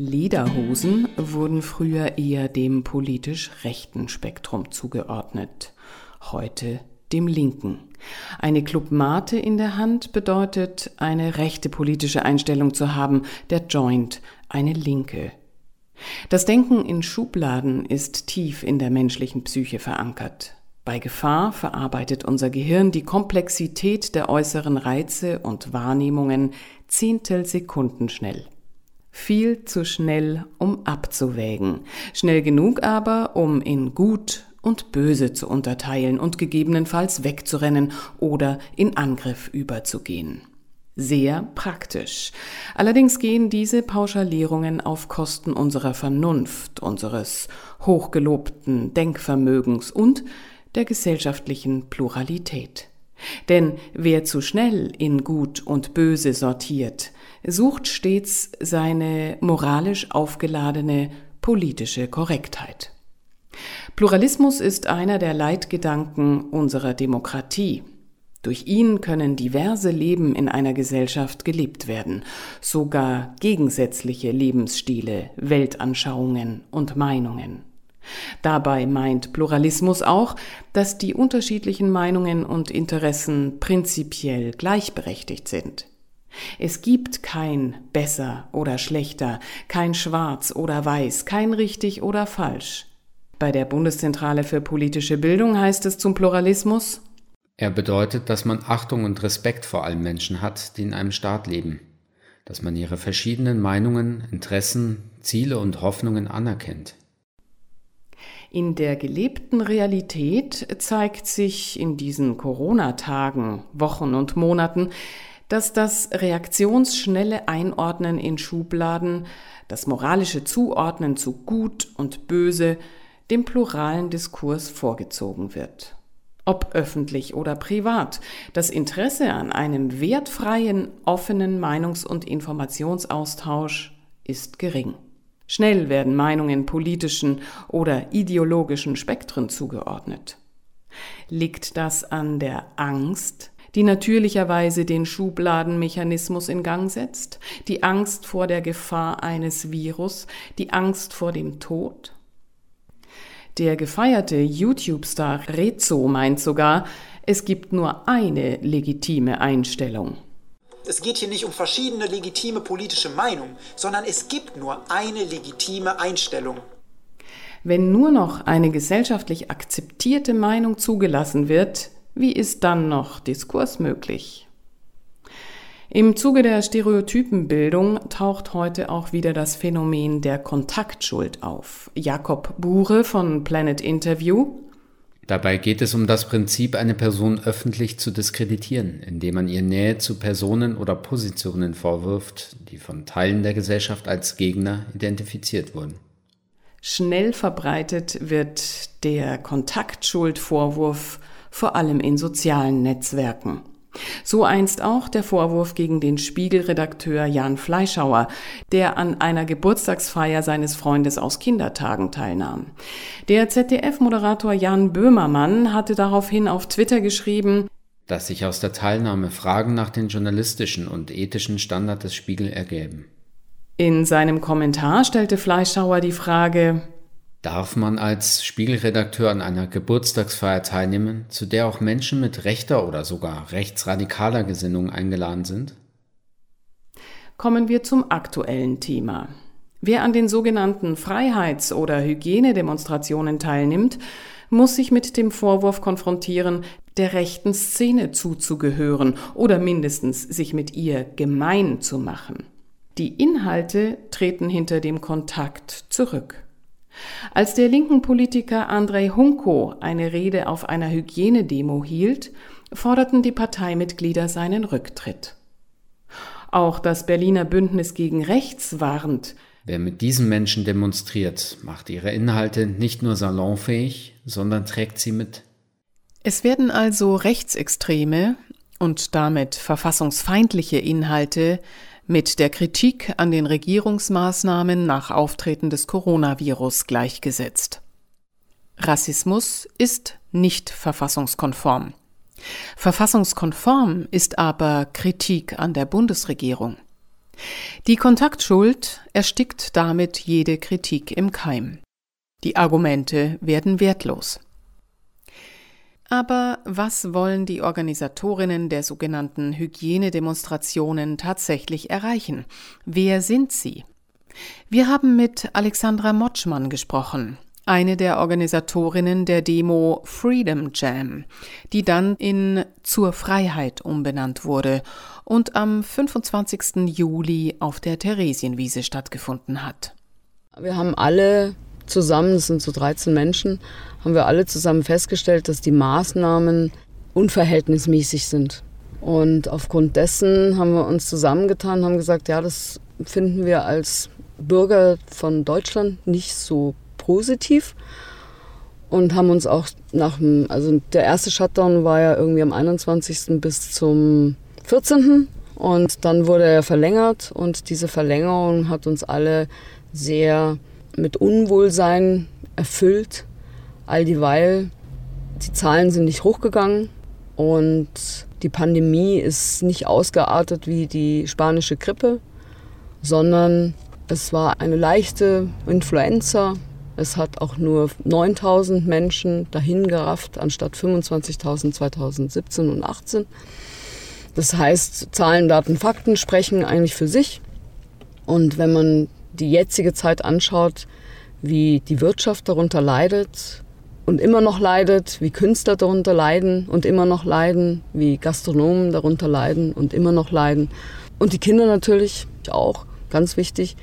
Lederhosen wurden früher eher dem politisch rechten Spektrum zugeordnet, heute dem linken. Eine Club Mate in der Hand bedeutet, eine rechte politische Einstellung zu haben, der Joint eine linke. Das Denken in Schubladen ist tief in der menschlichen Psyche verankert. Bei Gefahr verarbeitet unser Gehirn die Komplexität der äußeren Reize und Wahrnehmungen Zehntelsekunden schnell. Viel zu schnell, um abzuwägen, schnell genug aber, um in gut und böse zu unterteilen und gegebenenfalls wegzurennen oder in Angriff überzugehen. Sehr praktisch. Allerdings gehen diese Pauschalierungen auf Kosten unserer Vernunft, unseres hochgelobten Denkvermögens und der gesellschaftlichen Pluralität. Denn wer zu schnell in Gut und Böse sortiert, sucht stets seine moralisch aufgeladene politische Korrektheit. Pluralismus ist einer der Leitgedanken unserer Demokratie. Durch ihn können diverse Leben in einer Gesellschaft gelebt werden, sogar gegensätzliche Lebensstile, Weltanschauungen und Meinungen. Dabei meint Pluralismus auch, dass die unterschiedlichen Meinungen und Interessen prinzipiell gleichberechtigt sind. Es gibt kein besser oder schlechter, kein schwarz oder weiß, kein richtig oder falsch. Bei der Bundeszentrale für politische Bildung heißt es zum Pluralismus Er bedeutet, dass man Achtung und Respekt vor allen Menschen hat, die in einem Staat leben, dass man ihre verschiedenen Meinungen, Interessen, Ziele und Hoffnungen anerkennt. In der gelebten Realität zeigt sich in diesen Corona-Tagen, Wochen und Monaten, dass das reaktionsschnelle Einordnen in Schubladen, das moralische Zuordnen zu Gut und Böse dem pluralen Diskurs vorgezogen wird. Ob öffentlich oder privat, das Interesse an einem wertfreien, offenen Meinungs- und Informationsaustausch ist gering. Schnell werden Meinungen politischen oder ideologischen Spektren zugeordnet. Liegt das an der Angst, die natürlicherweise den Schubladenmechanismus in Gang setzt, die Angst vor der Gefahr eines Virus, die Angst vor dem Tod? Der gefeierte YouTube-Star Rezo meint sogar, es gibt nur eine legitime Einstellung. Es geht hier nicht um verschiedene legitime politische Meinungen, sondern es gibt nur eine legitime Einstellung. Wenn nur noch eine gesellschaftlich akzeptierte Meinung zugelassen wird, wie ist dann noch Diskurs möglich? Im Zuge der Stereotypenbildung taucht heute auch wieder das Phänomen der Kontaktschuld auf. Jakob Bure von Planet Interview. Dabei geht es um das Prinzip, eine Person öffentlich zu diskreditieren, indem man ihr Nähe zu Personen oder Positionen vorwirft, die von Teilen der Gesellschaft als Gegner identifiziert wurden. Schnell verbreitet wird der Kontaktschuldvorwurf vor allem in sozialen Netzwerken. So einst auch der Vorwurf gegen den Spiegelredakteur Jan Fleischhauer, der an einer Geburtstagsfeier seines Freundes aus Kindertagen teilnahm. Der ZDF-Moderator Jan Böhmermann hatte daraufhin auf Twitter geschrieben, dass sich aus der Teilnahme Fragen nach den journalistischen und ethischen Standard des Spiegel ergäben. In seinem Kommentar stellte Fleischhauer die Frage, Darf man als Spiegelredakteur an einer Geburtstagsfeier teilnehmen, zu der auch Menschen mit rechter oder sogar rechtsradikaler Gesinnung eingeladen sind? Kommen wir zum aktuellen Thema. Wer an den sogenannten Freiheits- oder Hygienedemonstrationen teilnimmt, muss sich mit dem Vorwurf konfrontieren, der rechten Szene zuzugehören oder mindestens sich mit ihr gemein zu machen. Die Inhalte treten hinter dem Kontakt zurück. Als der linken Politiker Andrei Hunko eine Rede auf einer Hygienedemo hielt, forderten die Parteimitglieder seinen Rücktritt. Auch das Berliner Bündnis gegen Rechts warnt, Wer mit diesen Menschen demonstriert, macht ihre Inhalte nicht nur salonfähig, sondern trägt sie mit. Es werden also rechtsextreme und damit verfassungsfeindliche Inhalte mit der Kritik an den Regierungsmaßnahmen nach Auftreten des Coronavirus gleichgesetzt. Rassismus ist nicht verfassungskonform. Verfassungskonform ist aber Kritik an der Bundesregierung. Die Kontaktschuld erstickt damit jede Kritik im Keim. Die Argumente werden wertlos. Aber was wollen die Organisatorinnen der sogenannten Hygienedemonstrationen tatsächlich erreichen? Wer sind sie? Wir haben mit Alexandra Motschmann gesprochen, eine der Organisatorinnen der Demo Freedom Jam, die dann in Zur Freiheit umbenannt wurde und am 25. Juli auf der Theresienwiese stattgefunden hat. Wir haben alle zusammen, das sind so 13 Menschen, haben wir alle zusammen festgestellt, dass die Maßnahmen unverhältnismäßig sind. Und aufgrund dessen haben wir uns zusammengetan, haben gesagt, ja, das finden wir als Bürger von Deutschland nicht so positiv und haben uns auch nach dem, also der erste Shutdown war ja irgendwie am 21. bis zum 14. Und dann wurde er verlängert und diese Verlängerung hat uns alle sehr mit Unwohlsein erfüllt, all dieweil die Zahlen sind nicht hochgegangen und die Pandemie ist nicht ausgeartet wie die spanische Grippe, sondern es war eine leichte Influenza. Es hat auch nur 9000 Menschen dahin gerafft, anstatt 25.000 2017 und 2018. Das heißt, Zahlen, Daten, Fakten sprechen eigentlich für sich. Und wenn man die jetzige Zeit anschaut, wie die Wirtschaft darunter leidet und immer noch leidet, wie Künstler darunter leiden und immer noch leiden, wie Gastronomen darunter leiden und immer noch leiden und die Kinder natürlich auch, ganz wichtig.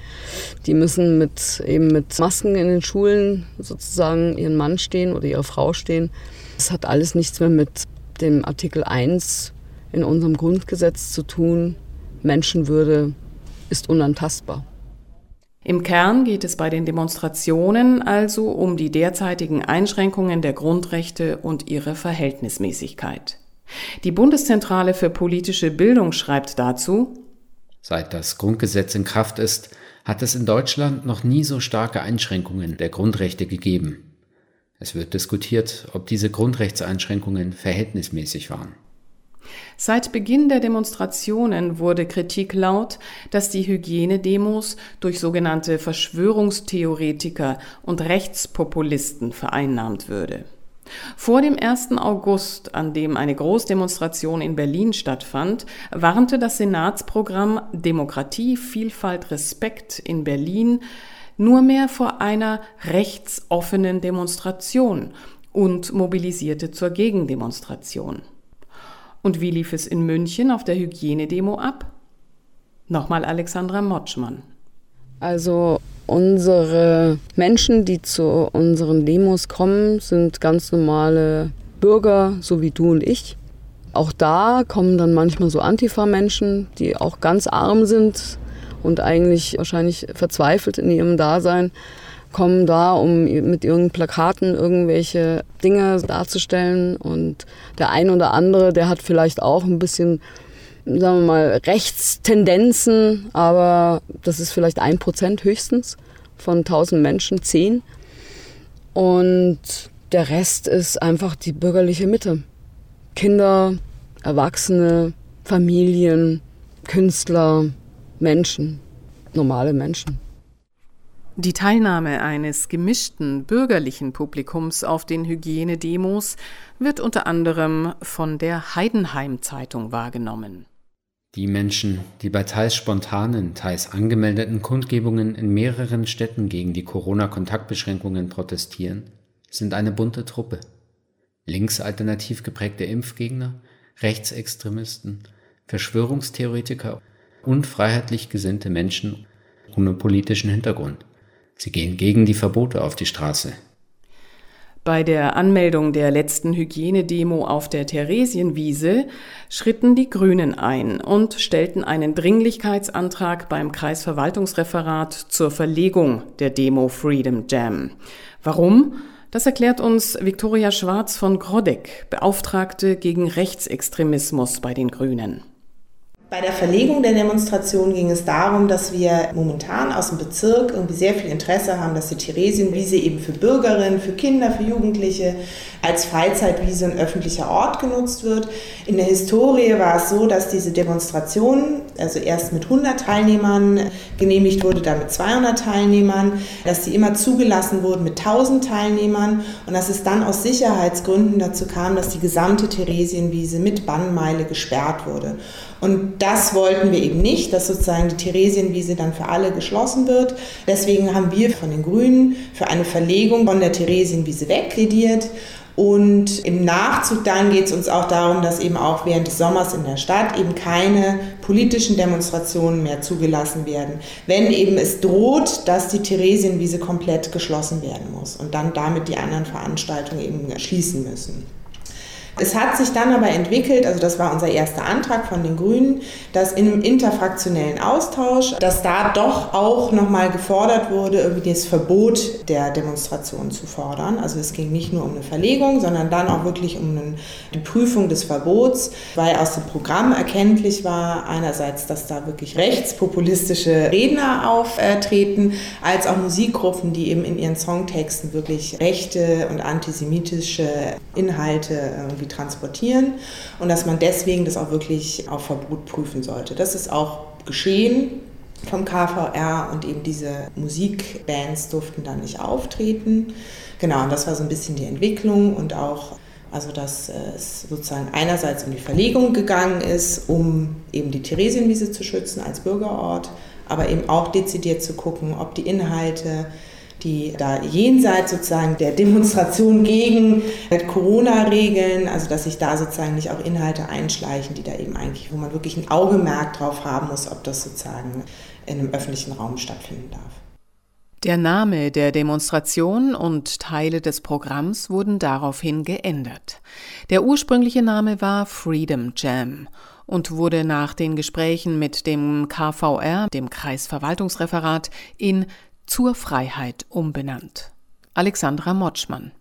Die müssen mit, eben mit Masken in den Schulen sozusagen ihren Mann stehen oder ihre Frau stehen. Das hat alles nichts mehr mit dem Artikel 1 in unserem Grundgesetz zu tun. Menschenwürde ist unantastbar. Im Kern geht es bei den Demonstrationen also um die derzeitigen Einschränkungen der Grundrechte und ihre Verhältnismäßigkeit. Die Bundeszentrale für politische Bildung schreibt dazu, Seit das Grundgesetz in Kraft ist, hat es in Deutschland noch nie so starke Einschränkungen der Grundrechte gegeben. Es wird diskutiert, ob diese Grundrechtseinschränkungen verhältnismäßig waren. Seit Beginn der Demonstrationen wurde Kritik laut, dass die Hygienedemos durch sogenannte Verschwörungstheoretiker und Rechtspopulisten vereinnahmt würde. Vor dem 1. August, an dem eine Großdemonstration in Berlin stattfand, warnte das Senatsprogramm Demokratie, Vielfalt, Respekt in Berlin nur mehr vor einer rechtsoffenen Demonstration und mobilisierte zur Gegendemonstration. Und wie lief es in München auf der Hygienedemo ab? Nochmal Alexandra Motschmann. Also unsere Menschen, die zu unseren Demos kommen, sind ganz normale Bürger, so wie du und ich. Auch da kommen dann manchmal so Antifa-Menschen, die auch ganz arm sind und eigentlich wahrscheinlich verzweifelt in ihrem Dasein kommen da, um mit ihren Plakaten irgendwelche Dinge darzustellen. Und der ein oder andere, der hat vielleicht auch ein bisschen, sagen wir mal, Rechtstendenzen, aber das ist vielleicht ein Prozent höchstens von 1000 Menschen, zehn. Und der Rest ist einfach die bürgerliche Mitte. Kinder, Erwachsene, Familien, Künstler, Menschen, normale Menschen. Die Teilnahme eines gemischten bürgerlichen Publikums auf den Hygienedemos wird unter anderem von der Heidenheim Zeitung wahrgenommen. Die Menschen, die bei teils spontanen, teils angemeldeten Kundgebungen in mehreren Städten gegen die Corona-Kontaktbeschränkungen protestieren, sind eine bunte Truppe. Linksalternativ geprägte Impfgegner, Rechtsextremisten, Verschwörungstheoretiker und freiheitlich gesinnte Menschen ohne politischen Hintergrund. Sie gehen gegen die Verbote auf die Straße. Bei der Anmeldung der letzten Hygienedemo auf der Theresienwiese schritten die Grünen ein und stellten einen Dringlichkeitsantrag beim Kreisverwaltungsreferat zur Verlegung der Demo Freedom Jam. Warum? Das erklärt uns Viktoria Schwarz von Grodek, Beauftragte gegen Rechtsextremismus bei den Grünen. Bei der Verlegung der Demonstration ging es darum, dass wir momentan aus dem Bezirk irgendwie sehr viel Interesse haben, dass die Theresienwiese eben für Bürgerinnen, für Kinder, für Jugendliche als Freizeitwiese ein öffentlicher Ort genutzt wird. In der Historie war es so, dass diese Demonstration, also erst mit 100 Teilnehmern genehmigt wurde, dann mit 200 Teilnehmern, dass sie immer zugelassen wurden mit 1000 Teilnehmern und dass es dann aus Sicherheitsgründen dazu kam, dass die gesamte Theresienwiese mit Bannmeile gesperrt wurde. Und das wollten wir eben nicht, dass sozusagen die Theresienwiese dann für alle geschlossen wird. Deswegen haben wir von den Grünen für eine Verlegung von der Theresienwiese weg plädiert. Und im Nachzug dann geht es uns auch darum, dass eben auch während des Sommers in der Stadt eben keine politischen Demonstrationen mehr zugelassen werden, wenn eben es droht, dass die Theresienwiese komplett geschlossen werden muss und dann damit die anderen Veranstaltungen eben schließen müssen. Es hat sich dann aber entwickelt, also das war unser erster Antrag von den Grünen, dass im interfraktionellen Austausch, dass da doch auch nochmal gefordert wurde, irgendwie das Verbot der Demonstration zu fordern. Also es ging nicht nur um eine Verlegung, sondern dann auch wirklich um die Prüfung des Verbots, weil aus dem Programm erkenntlich war, einerseits, dass da wirklich rechtspopulistische Redner auftreten, als auch Musikgruppen, die eben in ihren Songtexten wirklich rechte und antisemitische Inhalte irgendwie irgendwie transportieren und dass man deswegen das auch wirklich auf Verbot prüfen sollte. Das ist auch geschehen vom KVR und eben diese Musikbands durften dann nicht auftreten. Genau, und das war so ein bisschen die Entwicklung und auch, also dass es sozusagen einerseits um die Verlegung gegangen ist, um eben die Theresienwiese zu schützen als Bürgerort, aber eben auch dezidiert zu gucken, ob die Inhalte die da jenseits sozusagen der Demonstration gegen Corona-Regeln, also dass sich da sozusagen nicht auch Inhalte einschleichen, die da eben eigentlich, wo man wirklich ein Augemerk drauf haben muss, ob das sozusagen in einem öffentlichen Raum stattfinden darf. Der Name der Demonstration und Teile des Programms wurden daraufhin geändert. Der ursprüngliche Name war Freedom Jam und wurde nach den Gesprächen mit dem KVR, dem Kreisverwaltungsreferat, in zur Freiheit umbenannt. Alexandra Motschmann.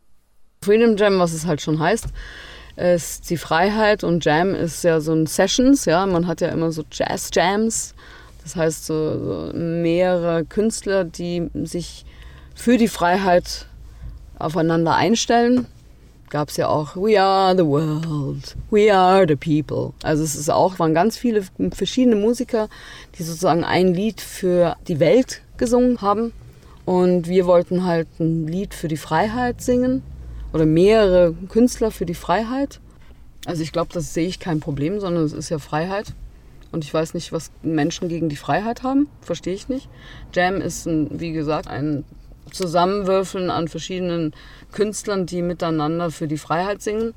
Freedom Jam, was es halt schon heißt, ist die Freiheit und Jam ist ja so ein Sessions, ja, man hat ja immer so Jazz Jams, das heißt so, so mehrere Künstler, die sich für die Freiheit aufeinander einstellen. Gab es ja auch We are the world, we are the people. Also es ist auch, waren ganz viele verschiedene Musiker, die sozusagen ein Lied für die Welt gesungen haben. Und wir wollten halt ein Lied für die Freiheit singen oder mehrere Künstler für die Freiheit. Also ich glaube, das sehe ich kein Problem, sondern es ist ja Freiheit. Und ich weiß nicht, was Menschen gegen die Freiheit haben. Verstehe ich nicht. Jam ist, ein, wie gesagt, ein Zusammenwürfeln an verschiedenen Künstlern, die miteinander für die Freiheit singen.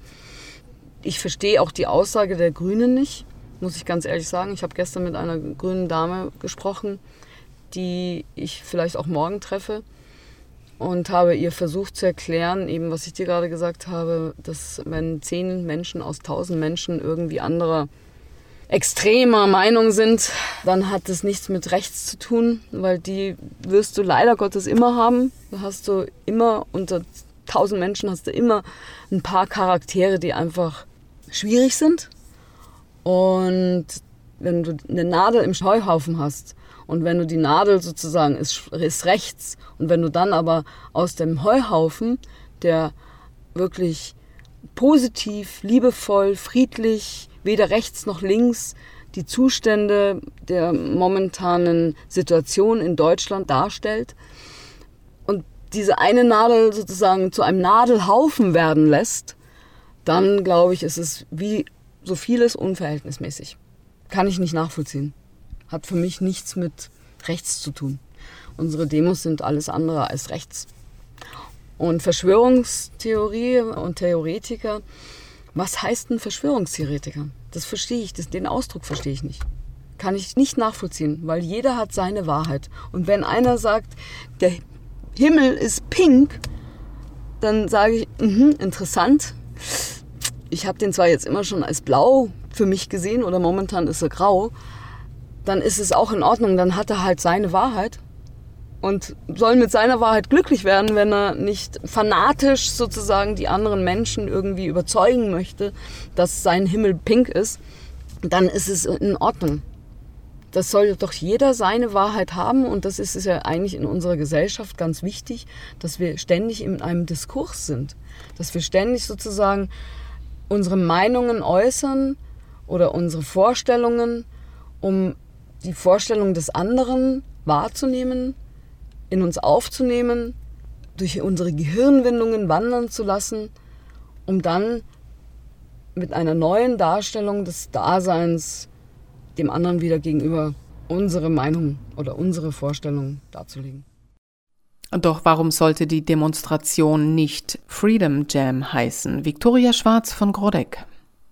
Ich verstehe auch die Aussage der Grünen nicht, muss ich ganz ehrlich sagen. Ich habe gestern mit einer grünen Dame gesprochen, die ich vielleicht auch morgen treffe und habe ihr versucht zu erklären, eben was ich dir gerade gesagt habe, dass wenn zehn Menschen aus tausend Menschen irgendwie anderer extremer Meinung sind, dann hat das nichts mit rechts zu tun, weil die wirst du leider Gottes immer haben. Da hast du immer unter tausend Menschen hast du immer ein paar Charaktere, die einfach schwierig sind. Und wenn du eine Nadel im Scheuhaufen hast und wenn du die Nadel sozusagen ist, ist rechts und wenn du dann aber aus dem Heuhaufen, der wirklich positiv, liebevoll, friedlich, weder rechts noch links die Zustände der momentanen Situation in Deutschland darstellt und diese eine Nadel sozusagen zu einem Nadelhaufen werden lässt, dann glaube ich, ist es wie so vieles unverhältnismäßig. Kann ich nicht nachvollziehen hat für mich nichts mit rechts zu tun. Unsere Demos sind alles andere als rechts. Und Verschwörungstheorie und Theoretiker, was heißt ein Verschwörungstheoretiker? Das verstehe ich, das, den Ausdruck verstehe ich nicht. Kann ich nicht nachvollziehen, weil jeder hat seine Wahrheit. Und wenn einer sagt, der Himmel ist pink, dann sage ich, mh, interessant. Ich habe den zwar jetzt immer schon als blau für mich gesehen oder momentan ist er grau, dann ist es auch in Ordnung. Dann hat er halt seine Wahrheit und soll mit seiner Wahrheit glücklich werden, wenn er nicht fanatisch sozusagen die anderen Menschen irgendwie überzeugen möchte, dass sein Himmel pink ist. dann ist es in Ordnung. Das soll doch jeder seine Wahrheit haben und das ist es ja eigentlich in unserer Gesellschaft ganz wichtig, dass wir ständig in einem Diskurs sind, dass wir ständig sozusagen unsere Meinungen äußern oder unsere Vorstellungen, um die Vorstellung des anderen wahrzunehmen, in uns aufzunehmen, durch unsere Gehirnwindungen wandern zu lassen, um dann mit einer neuen Darstellung des Daseins dem anderen wieder gegenüber unsere Meinung oder unsere Vorstellung darzulegen. Doch warum sollte die Demonstration nicht Freedom Jam heißen? Viktoria Schwarz von Grodeck.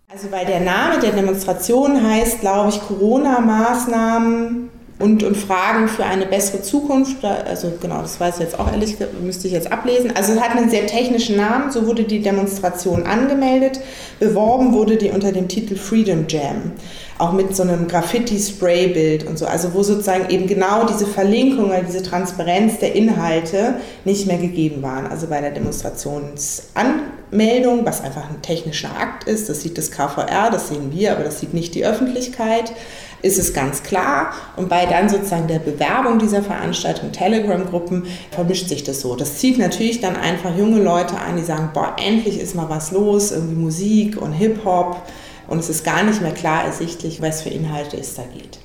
Also weil der Name der Demonstration heißt, glaube ich, Corona-Maßnahmen und, und Fragen für eine bessere Zukunft. Also genau, das weiß ich jetzt auch ehrlich, müsste ich jetzt ablesen. Also es hat einen sehr technischen Namen, so wurde die Demonstration angemeldet. Beworben wurde die unter dem Titel Freedom Jam. Auch mit so einem Graffiti-Spray-Bild und so. Also wo sozusagen eben genau diese Verlinkung, diese Transparenz der Inhalte nicht mehr gegeben waren. Also bei der Demonstrationsanmeldung, was einfach ein technischer Akt ist, das sieht das KVR, das sehen wir, aber das sieht nicht die Öffentlichkeit ist es ganz klar. Und bei dann sozusagen der Bewerbung dieser Veranstaltung, Telegram-Gruppen, vermischt sich das so. Das zieht natürlich dann einfach junge Leute an, die sagen, boah, endlich ist mal was los, irgendwie Musik und Hip-Hop. Und es ist gar nicht mehr klar ersichtlich, was für Inhalte es da geht.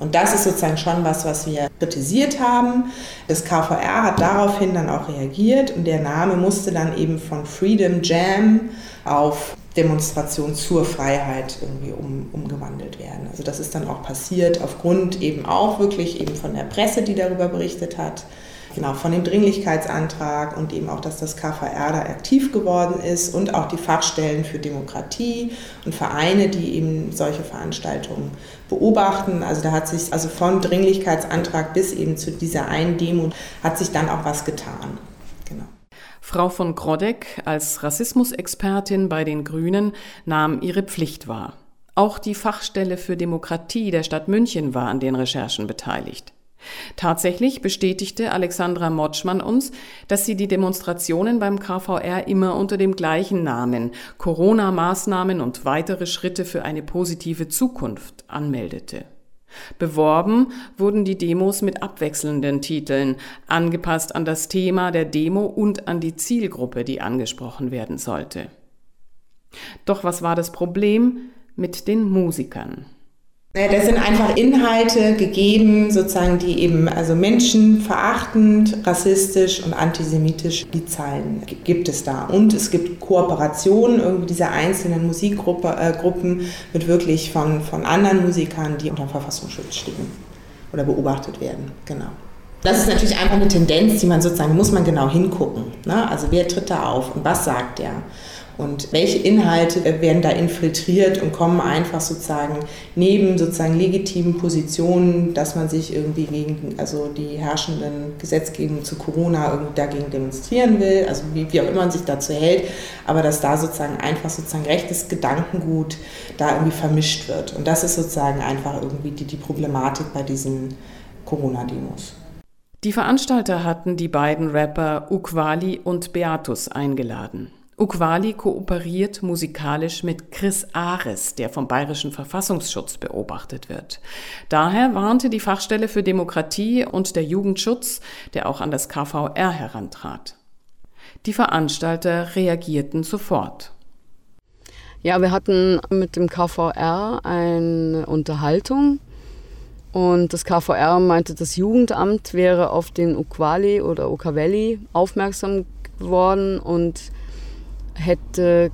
Und das ist sozusagen schon was, was wir kritisiert haben. Das KVR hat daraufhin dann auch reagiert und der Name musste dann eben von Freedom Jam auf Demonstration zur Freiheit irgendwie um, umgewandelt werden. Also das ist dann auch passiert aufgrund eben auch wirklich eben von der Presse, die darüber berichtet hat, genau von dem Dringlichkeitsantrag und eben auch, dass das KVR da aktiv geworden ist und auch die Fachstellen für Demokratie und Vereine, die eben solche Veranstaltungen beobachten. Also da hat sich also von Dringlichkeitsantrag bis eben zu dieser einen Demo hat sich dann auch was getan. Frau von Grodek als Rassismusexpertin bei den Grünen nahm ihre Pflicht wahr. Auch die Fachstelle für Demokratie der Stadt München war an den Recherchen beteiligt. Tatsächlich bestätigte Alexandra Motschmann uns, dass sie die Demonstrationen beim KVR immer unter dem gleichen Namen Corona-Maßnahmen und weitere Schritte für eine positive Zukunft anmeldete. Beworben wurden die Demos mit abwechselnden Titeln, angepasst an das Thema der Demo und an die Zielgruppe, die angesprochen werden sollte. Doch was war das Problem mit den Musikern? Das sind einfach Inhalte gegeben, sozusagen, die eben also menschenverachtend, rassistisch und antisemitisch, die Zahlen gibt es da. Und es gibt Kooperationen irgendwie dieser einzelnen Musikgruppen äh, mit wirklich von, von anderen Musikern, die unter Verfassungsschutz stehen oder beobachtet werden. Genau. Das ist natürlich einfach eine Tendenz, die man sozusagen, muss man genau hingucken. Ne? Also wer tritt da auf und was sagt der? Und welche Inhalte werden da infiltriert und kommen einfach sozusagen neben sozusagen legitimen Positionen, dass man sich irgendwie gegen also die herrschenden Gesetzgebungen zu Corona irgendwie dagegen demonstrieren will, also wie, wie auch immer man sich dazu hält, aber dass da sozusagen einfach sozusagen rechtes Gedankengut da irgendwie vermischt wird. Und das ist sozusagen einfach irgendwie die, die Problematik bei diesen Corona-Demos. Die Veranstalter hatten die beiden Rapper Ukwali und Beatus eingeladen. Ukwali kooperiert musikalisch mit Chris Ares, der vom Bayerischen Verfassungsschutz beobachtet wird. Daher warnte die Fachstelle für Demokratie und der Jugendschutz, der auch an das KVR herantrat. Die Veranstalter reagierten sofort. Ja, wir hatten mit dem KVR eine Unterhaltung und das KVR meinte, das Jugendamt wäre auf den Ukwali oder Ukavelli aufmerksam geworden und hätte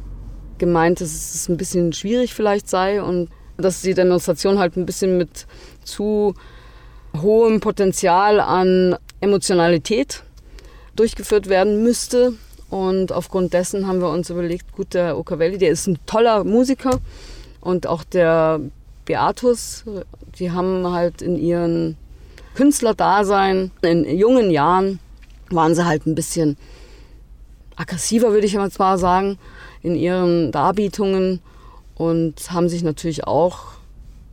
gemeint, dass es ein bisschen schwierig vielleicht sei und dass die Demonstration halt ein bisschen mit zu hohem Potenzial an Emotionalität durchgeführt werden müsste. Und aufgrund dessen haben wir uns überlegt, gut, der Ocavelli, der ist ein toller Musiker und auch der Beatus, die haben halt in ihren Künstlerdasein, in jungen Jahren, waren sie halt ein bisschen aggressiver, würde ich jetzt mal sagen, in ihren Darbietungen und haben sich natürlich auch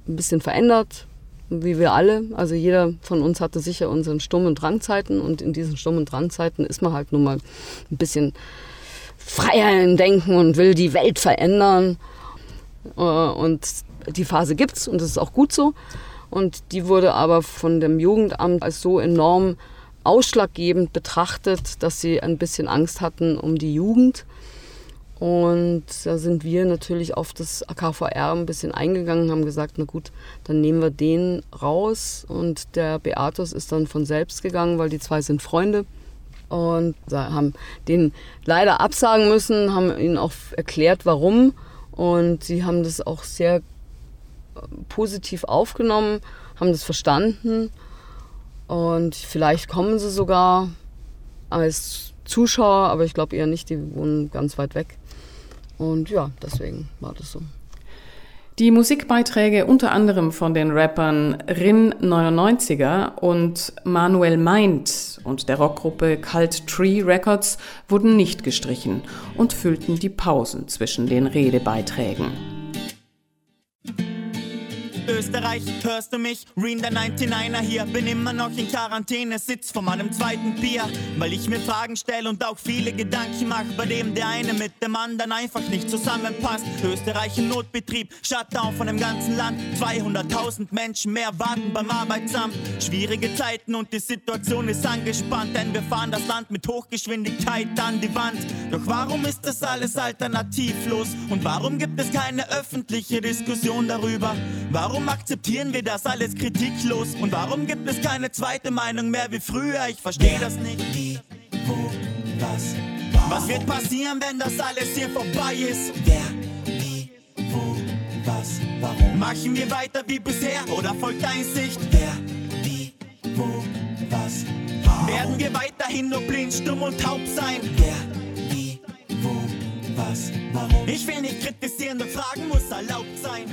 ein bisschen verändert, wie wir alle. Also jeder von uns hatte sicher unseren und Drangzeiten und in diesen und Drangzeiten ist man halt nun mal ein bisschen freier im Denken und will die Welt verändern. Äh, und die Phase gibt's und das ist auch gut so. Und die wurde aber von dem Jugendamt als so enorm ausschlaggebend betrachtet, dass sie ein bisschen Angst hatten um die Jugend. Und da sind wir natürlich auf das AKVR ein bisschen eingegangen, haben gesagt, na gut, dann nehmen wir den raus. Und der Beatus ist dann von selbst gegangen, weil die zwei sind Freunde. Und haben den leider absagen müssen, haben ihnen auch erklärt, warum. Und sie haben das auch sehr positiv aufgenommen, haben das verstanden und vielleicht kommen sie sogar als Zuschauer, aber ich glaube eher nicht, die wohnen ganz weit weg. Und ja, deswegen war das so. Die Musikbeiträge unter anderem von den Rappern Rin 99er und Manuel Mind und der Rockgruppe Cult Tree Records wurden nicht gestrichen und füllten die Pausen zwischen den Redebeiträgen. Österreich, hörst du mich? Reen der 99er hier, bin immer noch in Quarantäne, sitz vor meinem zweiten Bier, weil ich mir Fragen stelle und auch viele Gedanken mache, bei dem der eine mit dem anderen einfach nicht zusammenpasst. Österreich im Notbetrieb, Shutdown von dem ganzen Land, 200.000 Menschen mehr warten beim Arbeitsamt. Schwierige Zeiten und die Situation ist angespannt, denn wir fahren das Land mit Hochgeschwindigkeit an die Wand. Doch warum ist das alles alternativlos und warum gibt es keine öffentliche Diskussion darüber? Warum Warum akzeptieren wir das alles kritiklos? Und warum gibt es keine zweite Meinung mehr wie früher? Ich verstehe das nicht. Wie, wo, was, warum? Was wird passieren, wenn das alles hier vorbei ist? Wer, wie, wo, was, warum? Machen wir weiter wie bisher oder folgt Einsicht? Wer, wie, wo, was, warum? Werden wir weiterhin nur blind, stumm und taub sein? Wer, wie, wo, was, warum? Ich will nicht kritisieren, doch Fragen muss erlaubt sein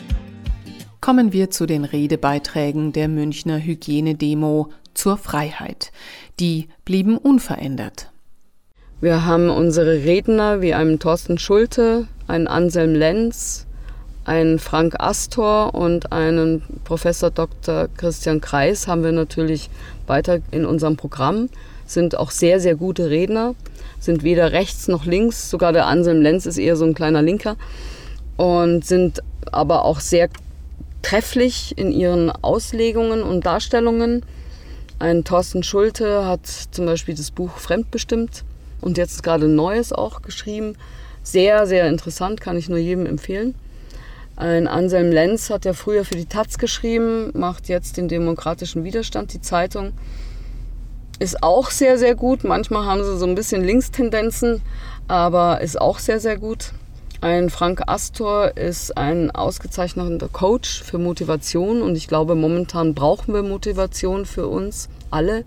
kommen wir zu den Redebeiträgen der Münchner Hygienedemo zur Freiheit. Die blieben unverändert. Wir haben unsere Redner wie einen Thorsten Schulte, einen Anselm Lenz, einen Frank Astor und einen Professor Dr. Christian Kreis haben wir natürlich weiter in unserem Programm. Sind auch sehr, sehr gute Redner, sind weder rechts noch links, sogar der Anselm Lenz ist eher so ein kleiner Linker und sind aber auch sehr trefflich in ihren Auslegungen und Darstellungen. Ein Thorsten Schulte hat zum Beispiel das Buch Fremdbestimmt und jetzt gerade Neues auch geschrieben. Sehr, sehr interessant, kann ich nur jedem empfehlen. Ein Anselm Lenz hat ja früher für die Taz geschrieben, macht jetzt den demokratischen Widerstand, die Zeitung. Ist auch sehr, sehr gut. Manchmal haben sie so ein bisschen Linkstendenzen, aber ist auch sehr, sehr gut. Ein Frank Astor ist ein ausgezeichneter Coach für Motivation und ich glaube, momentan brauchen wir Motivation für uns alle.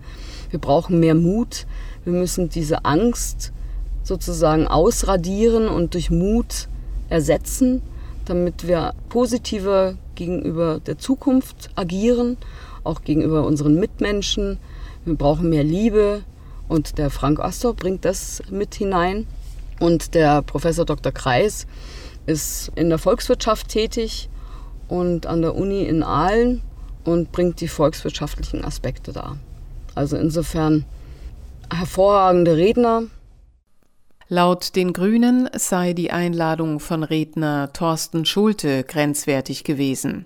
Wir brauchen mehr Mut. Wir müssen diese Angst sozusagen ausradieren und durch Mut ersetzen, damit wir positiver gegenüber der Zukunft agieren, auch gegenüber unseren Mitmenschen. Wir brauchen mehr Liebe und der Frank Astor bringt das mit hinein. Und der Professor Dr. Kreis ist in der Volkswirtschaft tätig und an der Uni in Aalen und bringt die volkswirtschaftlichen Aspekte dar. Also insofern hervorragende Redner. Laut den Grünen sei die Einladung von Redner Thorsten Schulte grenzwertig gewesen.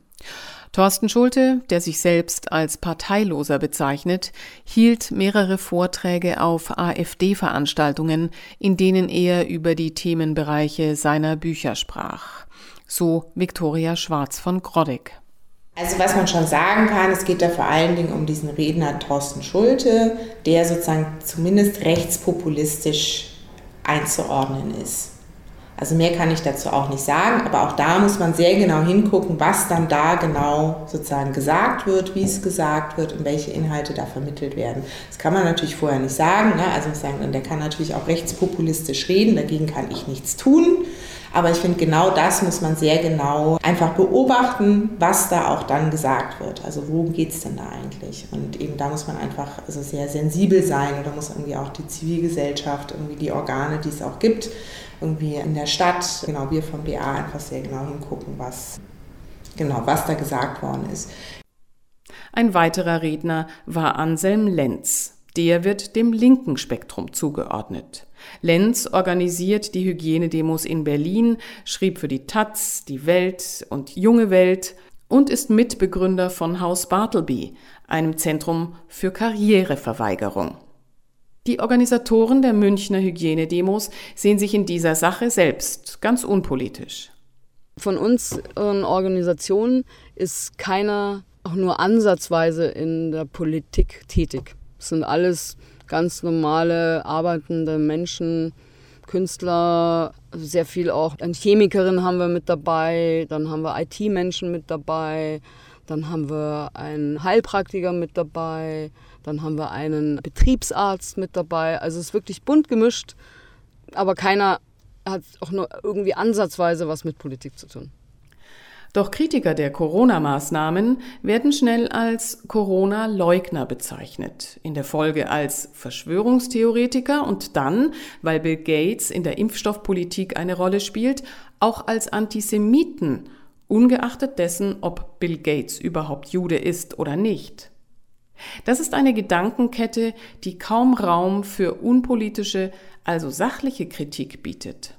Thorsten Schulte, der sich selbst als Parteiloser bezeichnet, hielt mehrere Vorträge auf AfD-Veranstaltungen, in denen er über die Themenbereiche seiner Bücher sprach. So Viktoria Schwarz von Grodek. Also was man schon sagen kann, es geht da vor allen Dingen um diesen Redner Thorsten Schulte, der sozusagen zumindest rechtspopulistisch einzuordnen ist. Also mehr kann ich dazu auch nicht sagen, aber auch da muss man sehr genau hingucken, was dann da genau sozusagen gesagt wird, wie es gesagt wird und welche Inhalte da vermittelt werden. Das kann man natürlich vorher nicht sagen. Ne? Also sagen, der kann natürlich auch rechtspopulistisch reden, dagegen kann ich nichts tun. Aber ich finde, genau das muss man sehr genau einfach beobachten, was da auch dann gesagt wird. Also worum geht es denn da eigentlich? Und eben da muss man einfach also sehr sensibel sein oder muss irgendwie auch die Zivilgesellschaft, irgendwie die Organe, die es auch gibt, irgendwie in der Stadt, genau wir vom BA einfach sehr genau hingucken, was, genau, was da gesagt worden ist. Ein weiterer Redner war Anselm Lenz. Der wird dem linken Spektrum zugeordnet. Lenz organisiert die Hygienedemos in Berlin, schrieb für die Taz, die Welt und Junge Welt und ist Mitbegründer von Haus Bartleby, einem Zentrum für Karriereverweigerung. Die Organisatoren der Münchner Hygienedemos sehen sich in dieser Sache selbst ganz unpolitisch. Von uns in Organisationen ist keiner auch nur ansatzweise in der Politik tätig. Es sind alles ganz normale, arbeitende Menschen, Künstler, sehr viel auch an Chemikerin haben wir mit dabei, dann haben wir IT-Menschen mit dabei, dann haben wir einen Heilpraktiker mit dabei, dann haben wir einen Betriebsarzt mit dabei. Also es ist wirklich bunt gemischt, aber keiner hat auch nur irgendwie ansatzweise was mit Politik zu tun. Doch Kritiker der Corona-Maßnahmen werden schnell als Corona-Leugner bezeichnet, in der Folge als Verschwörungstheoretiker und dann, weil Bill Gates in der Impfstoffpolitik eine Rolle spielt, auch als Antisemiten, ungeachtet dessen, ob Bill Gates überhaupt Jude ist oder nicht. Das ist eine Gedankenkette, die kaum Raum für unpolitische, also sachliche Kritik bietet.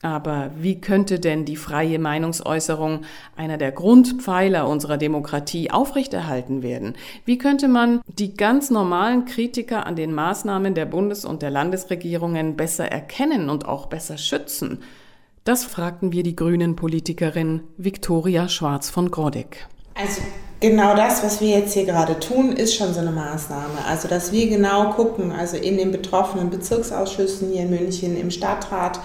Aber wie könnte denn die freie Meinungsäußerung, einer der Grundpfeiler unserer Demokratie, aufrechterhalten werden? Wie könnte man die ganz normalen Kritiker an den Maßnahmen der Bundes- und der Landesregierungen besser erkennen und auch besser schützen? Das fragten wir die grünen Politikerin Viktoria Schwarz von Grodek. Also genau das, was wir jetzt hier gerade tun, ist schon so eine Maßnahme. Also dass wir genau gucken, also in den betroffenen Bezirksausschüssen hier in München, im Stadtrat,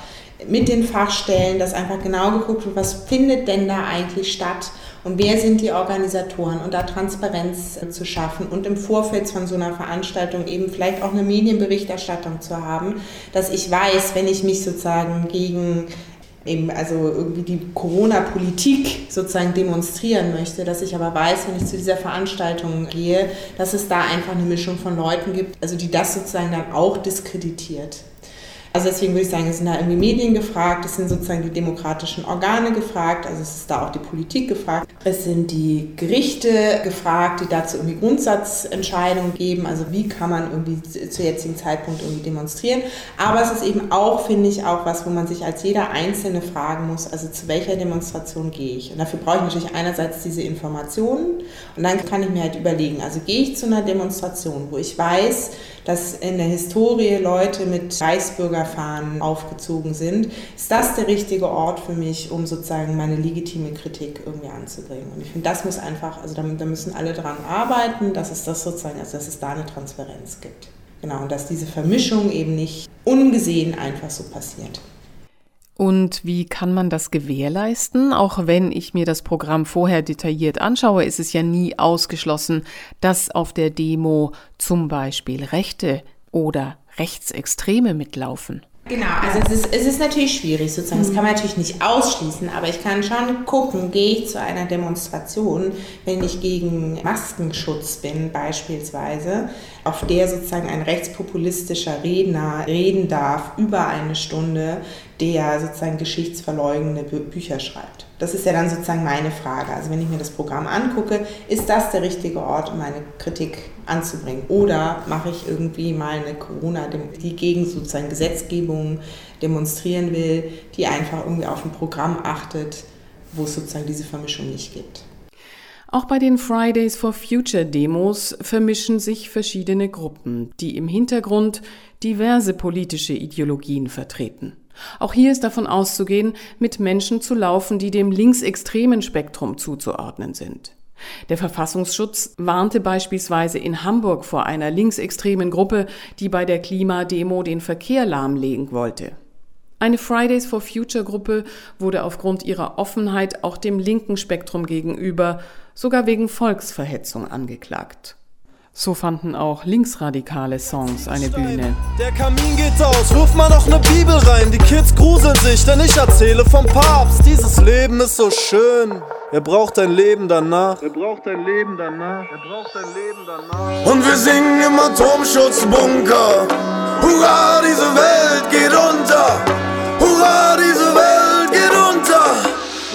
mit den Fachstellen, dass einfach genau geguckt wird, was findet denn da eigentlich statt und wer sind die Organisatoren und da Transparenz zu schaffen und im Vorfeld von so einer Veranstaltung eben vielleicht auch eine Medienberichterstattung zu haben, dass ich weiß, wenn ich mich sozusagen gegen eben also irgendwie die Corona-Politik sozusagen demonstrieren möchte, dass ich aber weiß, wenn ich zu dieser Veranstaltung gehe, dass es da einfach eine Mischung von Leuten gibt, also die das sozusagen dann auch diskreditiert. Also deswegen würde ich sagen, es sind da irgendwie Medien gefragt, es sind sozusagen die demokratischen Organe gefragt, also es ist da auch die Politik gefragt. Es sind die Gerichte gefragt, die dazu irgendwie Grundsatzentscheidungen geben, also wie kann man irgendwie zu jetzigen Zeitpunkt irgendwie demonstrieren. Aber es ist eben auch, finde ich, auch was, wo man sich als jeder Einzelne fragen muss, also zu welcher Demonstration gehe ich. Und dafür brauche ich natürlich einerseits diese Informationen und dann kann ich mir halt überlegen, also gehe ich zu einer Demonstration, wo ich weiß, dass in der Historie Leute mit Reichsbürgerfahnen aufgezogen sind, ist das der richtige Ort für mich, um sozusagen meine legitime Kritik irgendwie anzubringen. Und ich finde, das muss einfach, also da, da müssen alle dran arbeiten, dass es das sozusagen, also dass es da eine Transparenz gibt. Genau, und dass diese Vermischung eben nicht ungesehen einfach so passiert. Und wie kann man das gewährleisten? Auch wenn ich mir das Programm vorher detailliert anschaue, ist es ja nie ausgeschlossen, dass auf der Demo zum Beispiel Rechte oder Rechtsextreme mitlaufen. Genau, also es ist, es ist natürlich schwierig sozusagen, das kann man natürlich nicht ausschließen, aber ich kann schon gucken, gehe ich zu einer Demonstration, wenn ich gegen Maskenschutz bin beispielsweise, auf der sozusagen ein rechtspopulistischer Redner reden darf über eine Stunde, der sozusagen geschichtsverleugnende Bücher schreibt. Das ist ja dann sozusagen meine Frage. Also wenn ich mir das Programm angucke, ist das der richtige Ort, um meine Kritik anzubringen? Oder mache ich irgendwie mal eine Corona, die gegen sozusagen Gesetzgebung demonstrieren will, die einfach irgendwie auf ein Programm achtet, wo es sozusagen diese Vermischung nicht gibt? Auch bei den Fridays for Future Demos vermischen sich verschiedene Gruppen, die im Hintergrund diverse politische Ideologien vertreten. Auch hier ist davon auszugehen, mit Menschen zu laufen, die dem linksextremen Spektrum zuzuordnen sind. Der Verfassungsschutz warnte beispielsweise in Hamburg vor einer linksextremen Gruppe, die bei der Klimademo den Verkehr lahmlegen wollte. Eine Fridays for Future Gruppe wurde aufgrund ihrer Offenheit auch dem linken Spektrum gegenüber sogar wegen Volksverhetzung angeklagt. So fanden auch linksradikale Songs eine Bühne. Der Kamin geht aus, ruf mal noch ne Bibel rein. Die Kids gruseln sich, denn ich erzähle vom Papst. Dieses Leben ist so schön. Er braucht ein Leben danach. Er braucht ein Leben danach. Er braucht ein Leben danach. Und wir singen im Atomschutzbunker. Hurra, diese Welt geht unter. Hurra, diese Welt geht unter.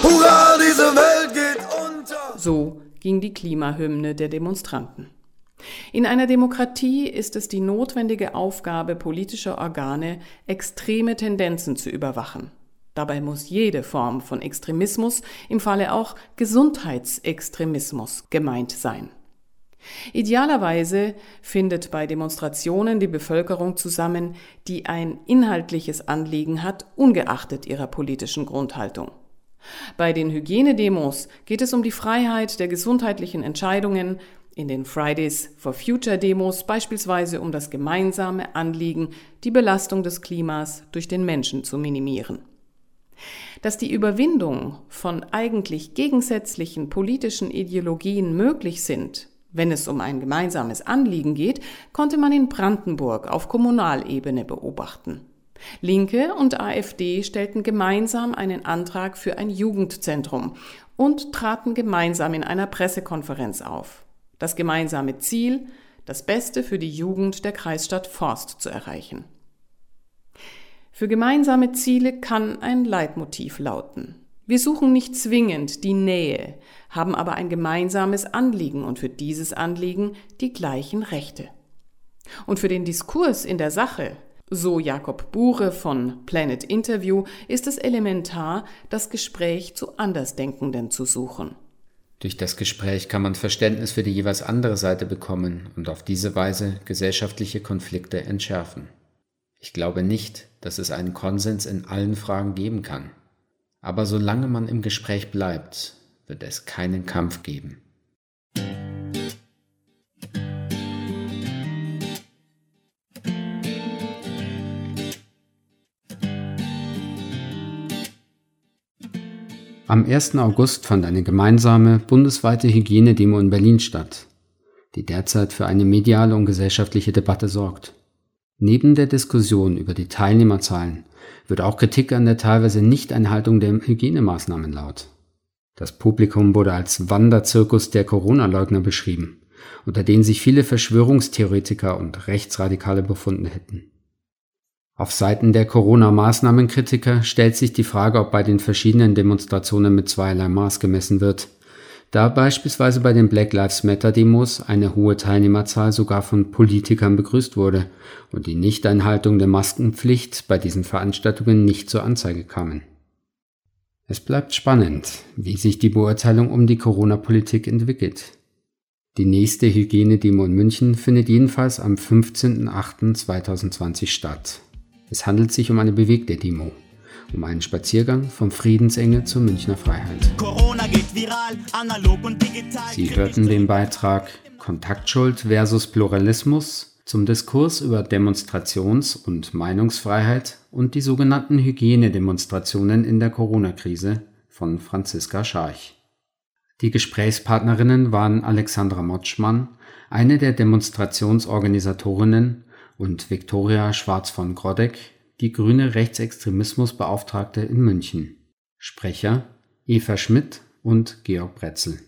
Hurra, diese Welt geht unter. So ging die Klimahymne der Demonstranten. In einer Demokratie ist es die notwendige Aufgabe politischer Organe, extreme Tendenzen zu überwachen. Dabei muss jede Form von Extremismus, im Falle auch Gesundheitsextremismus, gemeint sein. Idealerweise findet bei Demonstrationen die Bevölkerung zusammen, die ein inhaltliches Anliegen hat, ungeachtet ihrer politischen Grundhaltung. Bei den Hygienedemos geht es um die Freiheit der gesundheitlichen Entscheidungen, in den Fridays for Future Demos beispielsweise um das gemeinsame Anliegen, die Belastung des Klimas durch den Menschen zu minimieren. Dass die Überwindung von eigentlich gegensätzlichen politischen Ideologien möglich sind, wenn es um ein gemeinsames Anliegen geht, konnte man in Brandenburg auf Kommunalebene beobachten. Linke und AfD stellten gemeinsam einen Antrag für ein Jugendzentrum und traten gemeinsam in einer Pressekonferenz auf. Das gemeinsame Ziel, das Beste für die Jugend der Kreisstadt Forst zu erreichen. Für gemeinsame Ziele kann ein Leitmotiv lauten. Wir suchen nicht zwingend die Nähe, haben aber ein gemeinsames Anliegen und für dieses Anliegen die gleichen Rechte. Und für den Diskurs in der Sache, so Jakob Buche von Planet Interview, ist es elementar, das Gespräch zu Andersdenkenden zu suchen. Durch das Gespräch kann man Verständnis für die jeweils andere Seite bekommen und auf diese Weise gesellschaftliche Konflikte entschärfen. Ich glaube nicht, dass es einen Konsens in allen Fragen geben kann. Aber solange man im Gespräch bleibt, wird es keinen Kampf geben. Am 1. August fand eine gemeinsame bundesweite Hygienedemo in Berlin statt, die derzeit für eine mediale und gesellschaftliche Debatte sorgt. Neben der Diskussion über die Teilnehmerzahlen wird auch Kritik an der teilweise Nichteinhaltung der Hygienemaßnahmen laut. Das Publikum wurde als Wanderzirkus der Corona-Leugner beschrieben, unter denen sich viele Verschwörungstheoretiker und Rechtsradikale befunden hätten. Auf Seiten der Corona-Maßnahmenkritiker stellt sich die Frage, ob bei den verschiedenen Demonstrationen mit zweierlei Maß gemessen wird da beispielsweise bei den Black Lives Matter Demos eine hohe Teilnehmerzahl sogar von Politikern begrüßt wurde und die Nichteinhaltung der Maskenpflicht bei diesen Veranstaltungen nicht zur Anzeige kamen. Es bleibt spannend, wie sich die Beurteilung um die Corona-Politik entwickelt. Die nächste Hygienedemo in München findet jedenfalls am 15.08.2020 statt. Es handelt sich um eine bewegte Demo um einen Spaziergang vom Friedensengel zur Münchner Freiheit. Viral, Sie hörten den Beitrag Kontaktschuld versus Pluralismus zum Diskurs über Demonstrations- und Meinungsfreiheit und die sogenannten Hygienedemonstrationen in der Corona-Krise von Franziska Scharch. Die Gesprächspartnerinnen waren Alexandra Motschmann, eine der Demonstrationsorganisatorinnen, und Viktoria Schwarz von Grodek, die grüne Rechtsextremismusbeauftragte in München. Sprecher Eva Schmidt und Georg Bretzel